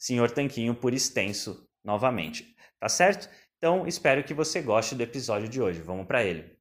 Senhor Tanquinho por extenso novamente, tá certo? Então espero que você goste do episódio de hoje. Vamos para ele.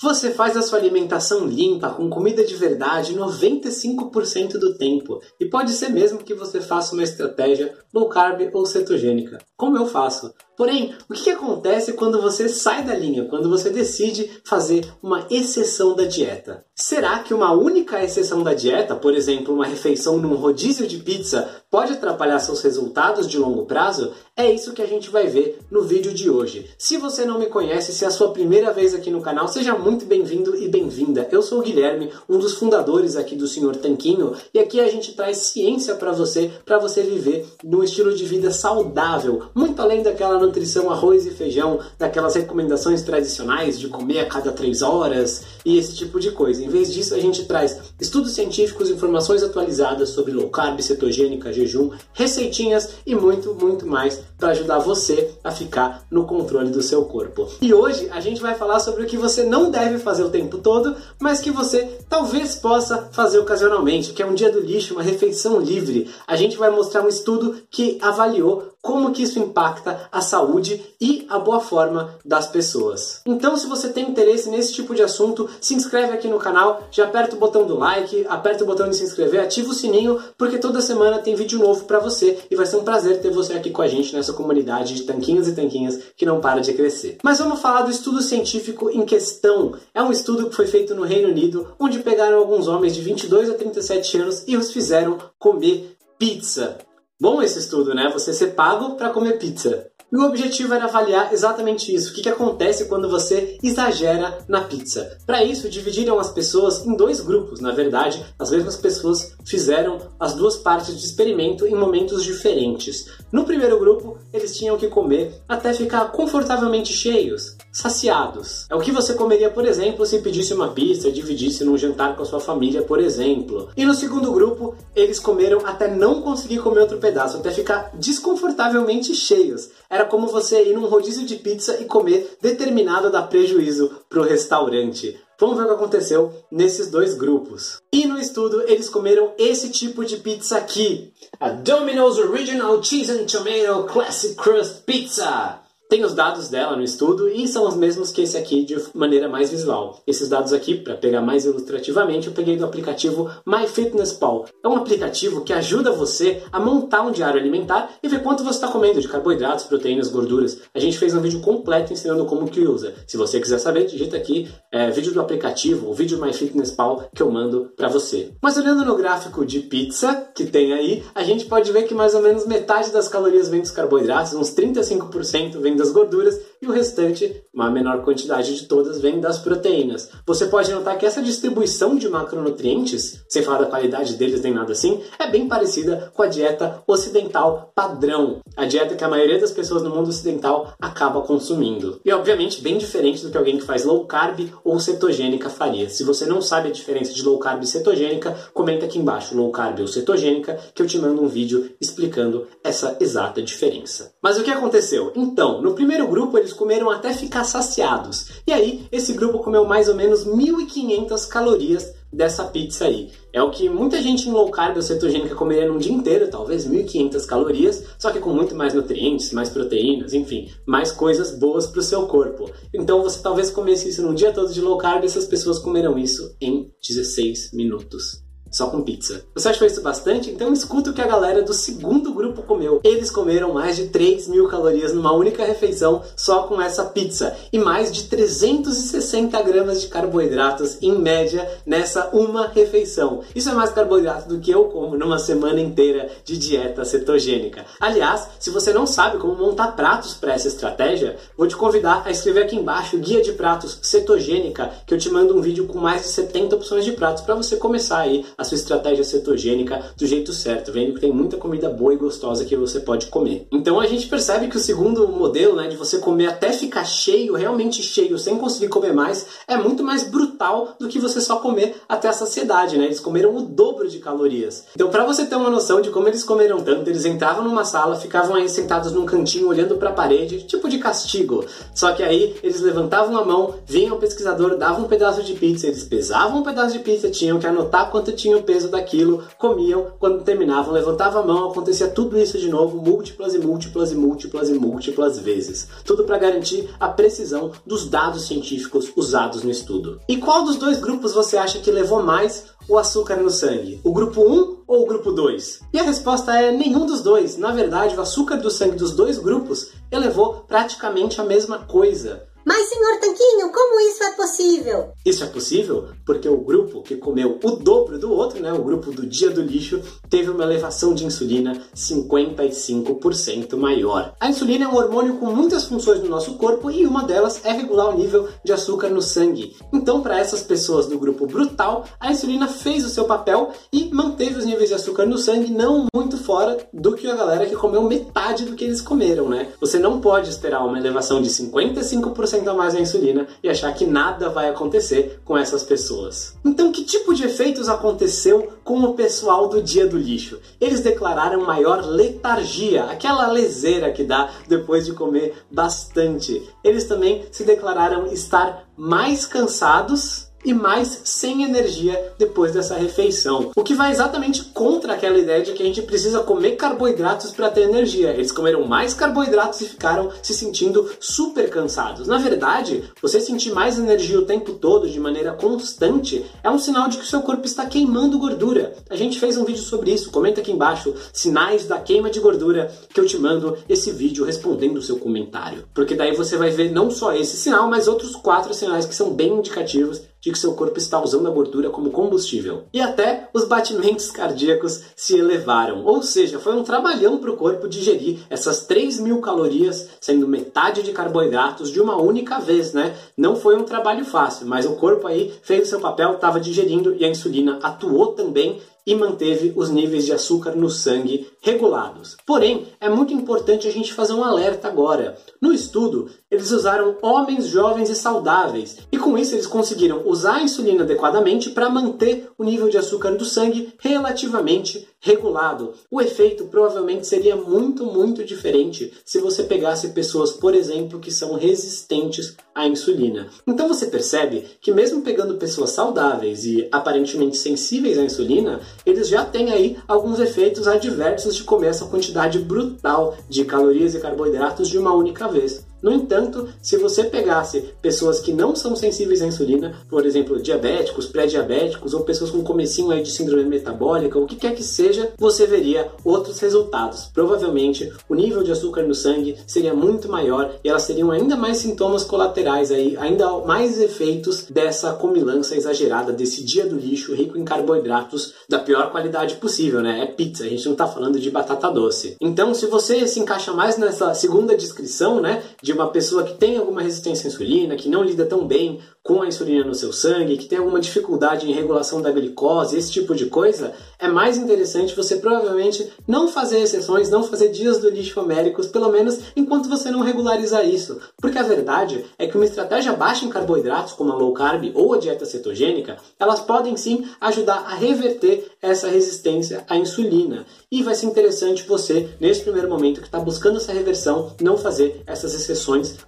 Você faz a sua alimentação limpa, com comida de verdade, 95% do tempo. E pode ser mesmo que você faça uma estratégia low carb ou cetogênica, como eu faço. Porém, o que acontece quando você sai da linha, quando você decide fazer uma exceção da dieta? Será que uma única exceção da dieta, por exemplo, uma refeição num rodízio de pizza, pode atrapalhar seus resultados de longo prazo? É isso que a gente vai ver no vídeo de hoje. Se você não me conhece, se é a sua primeira vez aqui no canal, seja muito bem-vindo e bem-vinda. Eu sou o Guilherme, um dos fundadores aqui do Senhor Tanquinho, e aqui a gente traz ciência para você, para você viver num estilo de vida saudável, muito além daquela nutrição arroz e feijão, daquelas recomendações tradicionais de comer a cada três horas e esse tipo de coisa. Em vez disso, a gente traz estudos científicos, informações atualizadas sobre low carb, cetogênica, jejum, receitinhas e muito, muito mais para ajudar você a ficar no controle do seu corpo. E hoje a gente vai falar sobre o que você não deve fazer o tempo todo, mas que você talvez possa fazer ocasionalmente, que é um dia do lixo, uma refeição livre. A gente vai mostrar um estudo que avaliou como que isso impacta a saúde e a boa forma das pessoas. Então, se você tem interesse nesse tipo de assunto, se inscreve aqui no canal, já aperta o botão do like, aperta o botão de se inscrever, ativa o sininho, porque toda semana tem vídeo novo para você e vai ser um prazer ter você aqui com a gente nessa comunidade de tanquinhos e tanquinhas que não para de crescer. Mas vamos falar do estudo científico em questão. É um estudo que foi feito no Reino Unido, onde pegaram alguns homens de 22 a 37 anos e os fizeram comer pizza. Bom esse estudo, né? Você ser pago para comer pizza. E o objetivo era avaliar exatamente isso, o que, que acontece quando você exagera na pizza. Para isso, dividiram as pessoas em dois grupos. Na verdade, as mesmas pessoas fizeram as duas partes de experimento em momentos diferentes. No primeiro grupo, eles tinham que comer até ficar confortavelmente cheios, saciados. É o que você comeria, por exemplo, se pedisse uma pizza, dividisse num jantar com a sua família, por exemplo. E no segundo grupo, eles comeram até não conseguir comer outro pedaço, até ficar desconfortavelmente cheios. Era como você ir num rodízio de pizza e comer determinado dar prejuízo pro restaurante. Vamos ver o que aconteceu nesses dois grupos. E no estudo eles comeram esse tipo de pizza aqui, a Domino's Original Cheese and Tomato Classic Crust Pizza. Tem os dados dela no estudo e são os mesmos que esse aqui de maneira mais visual. Esses dados aqui, para pegar mais ilustrativamente, eu peguei do aplicativo MyFitnessPal. É um aplicativo que ajuda você a montar um diário alimentar e ver quanto você está comendo de carboidratos, proteínas, gorduras. A gente fez um vídeo completo ensinando como que usa. Se você quiser saber, digita aqui é, vídeo do aplicativo, o vídeo MyFitnessPal que eu mando para você. Mas olhando no gráfico de pizza que tem aí, a gente pode ver que mais ou menos metade das calorias vem dos carboidratos, uns 35% vem das gorduras e o restante, uma menor quantidade de todas, vem das proteínas. Você pode notar que essa distribuição de macronutrientes, sem falar da qualidade deles nem nada assim, é bem parecida com a dieta ocidental padrão, a dieta que a maioria das pessoas no mundo ocidental acaba consumindo. E obviamente bem diferente do que alguém que faz low carb ou cetogênica faria. Se você não sabe a diferença de low carb e cetogênica, comenta aqui embaixo low carb ou cetogênica que eu te mando um vídeo explicando essa exata diferença. Mas o que aconteceu? Então, no primeiro grupo eles comeram até ficar saciados. E aí, esse grupo comeu mais ou menos 1.500 calorias dessa pizza aí. É o que muita gente em low carb ou cetogênica comeria num dia inteiro, talvez 1.500 calorias, só que com muito mais nutrientes, mais proteínas, enfim, mais coisas boas para o seu corpo. Então você talvez comesse isso num dia todo de low carb essas pessoas comerão isso em 16 minutos só com pizza. Você achou isso bastante? Então escuta o que a galera do segundo grupo comeu. Eles comeram mais de 3 mil calorias numa única refeição só com essa pizza e mais de 360 gramas de carboidratos em média nessa uma refeição. Isso é mais carboidrato do que eu como numa semana inteira de dieta cetogênica. Aliás, se você não sabe como montar pratos para essa estratégia, vou te convidar a escrever aqui embaixo o guia de pratos cetogênica, que eu te mando um vídeo com mais de 70 opções de pratos para você começar aí a sua estratégia cetogênica do jeito certo, vendo que tem muita comida boa e gostosa que você pode comer. Então a gente percebe que o segundo modelo, né, de você comer até ficar cheio, realmente cheio, sem conseguir comer mais, é muito mais brutal do que você só comer até a saciedade, né? Eles comeram o dobro de calorias. Então, para você ter uma noção de como eles comeram tanto, eles entravam numa sala, ficavam aí sentados num cantinho olhando para a parede, tipo de castigo. Só que aí eles levantavam a mão, vinha o pesquisador, dava um pedaço de pizza, eles pesavam um pedaço de pizza, tinham que anotar quanto tinha tinham peso daquilo, comiam, quando terminavam, levantavam a mão, acontecia tudo isso de novo, múltiplas e múltiplas e múltiplas e múltiplas vezes. Tudo para garantir a precisão dos dados científicos usados no estudo. E qual dos dois grupos você acha que levou mais o açúcar no sangue? O grupo 1 ou o grupo 2? E a resposta é nenhum dos dois. Na verdade, o açúcar do sangue dos dois grupos elevou praticamente a mesma coisa. Mas, senhor Tanquinho, como isso é possível? Isso é possível porque o grupo que comeu o dobro do outro, né, o grupo do dia do lixo, teve uma elevação de insulina 55% maior. A insulina é um hormônio com muitas funções no nosso corpo e uma delas é regular o nível de açúcar no sangue. Então, para essas pessoas do grupo brutal, a insulina fez o seu papel e manteve os níveis de açúcar no sangue não muito fora do que a galera que comeu metade do que eles comeram, né? Você não pode esperar uma elevação de 55% mais a insulina e achar que nada vai acontecer com essas pessoas. Então, que tipo de efeitos aconteceu com o pessoal do dia do lixo? Eles declararam maior letargia, aquela leseira que dá depois de comer bastante. Eles também se declararam estar mais cansados e mais sem energia depois dessa refeição. O que vai exatamente contra aquela ideia de que a gente precisa comer carboidratos para ter energia. Eles comeram mais carboidratos e ficaram se sentindo super cansados. Na verdade, você sentir mais energia o tempo todo de maneira constante é um sinal de que o seu corpo está queimando gordura. A gente fez um vídeo sobre isso. Comenta aqui embaixo sinais da queima de gordura que eu te mando esse vídeo respondendo o seu comentário. Porque daí você vai ver não só esse sinal, mas outros quatro sinais que são bem indicativos de que seu corpo está usando a gordura como combustível. E até os batimentos cardíacos se elevaram. Ou seja, foi um trabalhão para o corpo digerir essas 3 mil calorias, sendo metade de carboidratos de uma única vez, né? Não foi um trabalho fácil, mas o corpo aí fez o seu papel, estava digerindo e a insulina atuou também e manteve os níveis de açúcar no sangue regulados. Porém, é muito importante a gente fazer um alerta agora. No estudo, eles usaram homens jovens e saudáveis, e com isso eles conseguiram usar a insulina adequadamente para manter o nível de açúcar do sangue relativamente regulado. O efeito provavelmente seria muito, muito diferente se você pegasse pessoas, por exemplo, que são resistentes à insulina. Então você percebe que mesmo pegando pessoas saudáveis e aparentemente sensíveis à insulina, eles já têm aí alguns efeitos adversos de comer essa quantidade brutal de calorias e carboidratos de uma única vez. No entanto, se você pegasse pessoas que não são sensíveis à insulina, por exemplo, diabéticos, pré-diabéticos ou pessoas com comecinho aí de síndrome metabólica, o que quer que seja, você veria outros resultados. Provavelmente, o nível de açúcar no sangue seria muito maior e elas teriam ainda mais sintomas colaterais aí, ainda mais efeitos dessa comilança exagerada desse dia do lixo rico em carboidratos da pior qualidade possível, né? É pizza, a gente não está falando de batata doce. Então, se você se encaixa mais nessa segunda descrição, né, de uma pessoa que tem alguma resistência à insulina, que não lida tão bem com a insulina no seu sangue, que tem alguma dificuldade em regulação da glicose, esse tipo de coisa, é mais interessante você provavelmente não fazer exceções, não fazer dias do lixo homéricos, pelo menos enquanto você não regularizar isso. Porque a verdade é que uma estratégia baixa em carboidratos, como a low carb ou a dieta cetogênica, elas podem sim ajudar a reverter essa resistência à insulina. E vai ser interessante você, nesse primeiro momento que está buscando essa reversão, não fazer essas exceções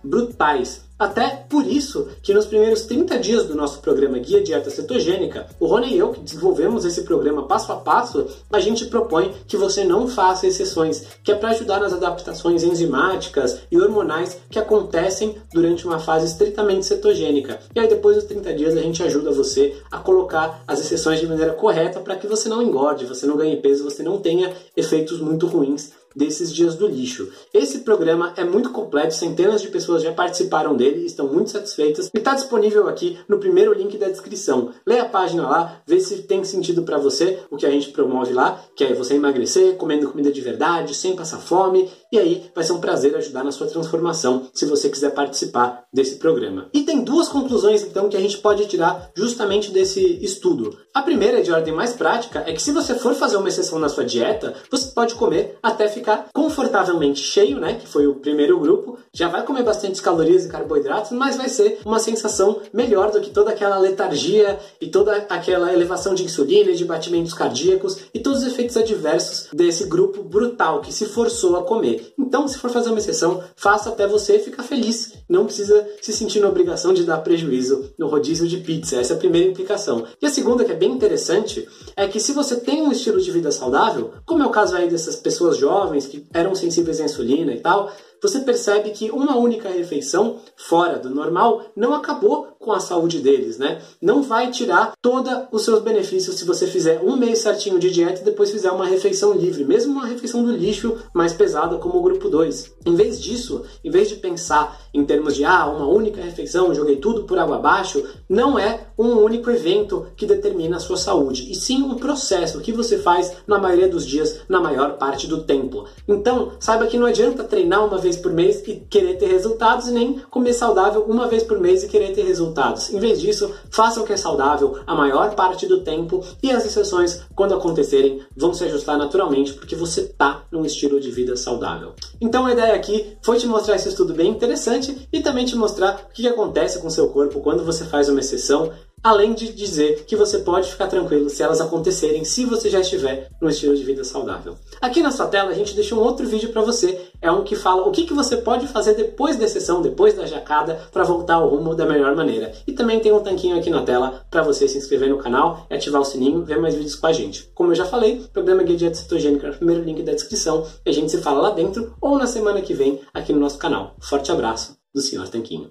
brutais até por isso que nos primeiros 30 dias do nosso programa Guia Dieta Cetogênica, o Rony e eu, que desenvolvemos esse programa passo a passo, a gente propõe que você não faça exceções, que é para ajudar nas adaptações enzimáticas e hormonais que acontecem durante uma fase estritamente cetogênica. E aí depois dos 30 dias a gente ajuda você a colocar as exceções de maneira correta para que você não engorde, você não ganhe peso, você não tenha efeitos muito ruins desses dias do lixo. Esse programa é muito completo, centenas de pessoas já participaram dele, estão muito satisfeitas e está disponível aqui no primeiro link da descrição. Leia a página lá, vê se tem sentido para você o que a gente promove lá, que é você emagrecer comendo comida de verdade, sem passar fome, e aí vai ser um prazer ajudar na sua transformação se você quiser participar desse programa. E tem duas conclusões então que a gente pode tirar justamente desse estudo. A primeira, de ordem mais prática, é que se você for fazer uma exceção na sua dieta, você pode comer até ficar confortavelmente cheio, né? Que foi o primeiro grupo. Já vai comer bastante calorias e carboidratos, mas vai ser uma sensação melhor do que toda aquela letargia e toda aquela elevação de insulina de batimentos cardíacos e todos os efeitos adversos desse grupo brutal que se forçou a comer. Então, se for fazer uma exceção, faça até você ficar feliz. Não precisa se sentir na obrigação de dar prejuízo no rodízio de pizza. Essa é a primeira implicação. E a segunda, que é bem interessante é que se você tem um estilo de vida saudável, como é o caso aí dessas pessoas jovens que eram sensíveis à insulina e tal, você percebe que uma única refeição fora do normal não acabou com a saúde deles, né? Não vai tirar todos os seus benefícios se você fizer um mês certinho de dieta e depois fizer uma refeição livre, mesmo uma refeição do lixo mais pesada como o grupo 2. Em vez disso, em vez de pensar em termos de ah, uma única refeição, joguei tudo por água abaixo, não é um único evento que determina a sua saúde, e sim um processo que você faz na maioria dos dias, na maior parte do tempo. Então, saiba que não adianta treinar uma vez por mês e querer ter resultados, nem comer saudável uma vez por mês e querer ter resultados. Em vez disso, faça o que é saudável a maior parte do tempo e as exceções, quando acontecerem, vão se ajustar naturalmente porque você está num estilo de vida saudável. Então a ideia aqui foi te mostrar esse estudo bem interessante e também te mostrar o que acontece com seu corpo quando você faz uma exceção além de dizer que você pode ficar tranquilo se elas acontecerem se você já estiver no estilo de vida saudável. Aqui na sua tela a gente deixou um outro vídeo para você, é um que fala o que, que você pode fazer depois da sessão, depois da jacada, para voltar ao rumo da melhor maneira. E também tem um tanquinho aqui na tela para você se inscrever no canal e ativar o sininho, ver mais vídeos com a gente. Como eu já falei, programa Guia Dieta Cetogênica no primeiro link da descrição e a gente se fala lá dentro ou na semana que vem aqui no nosso canal. Forte abraço do Sr. Tanquinho.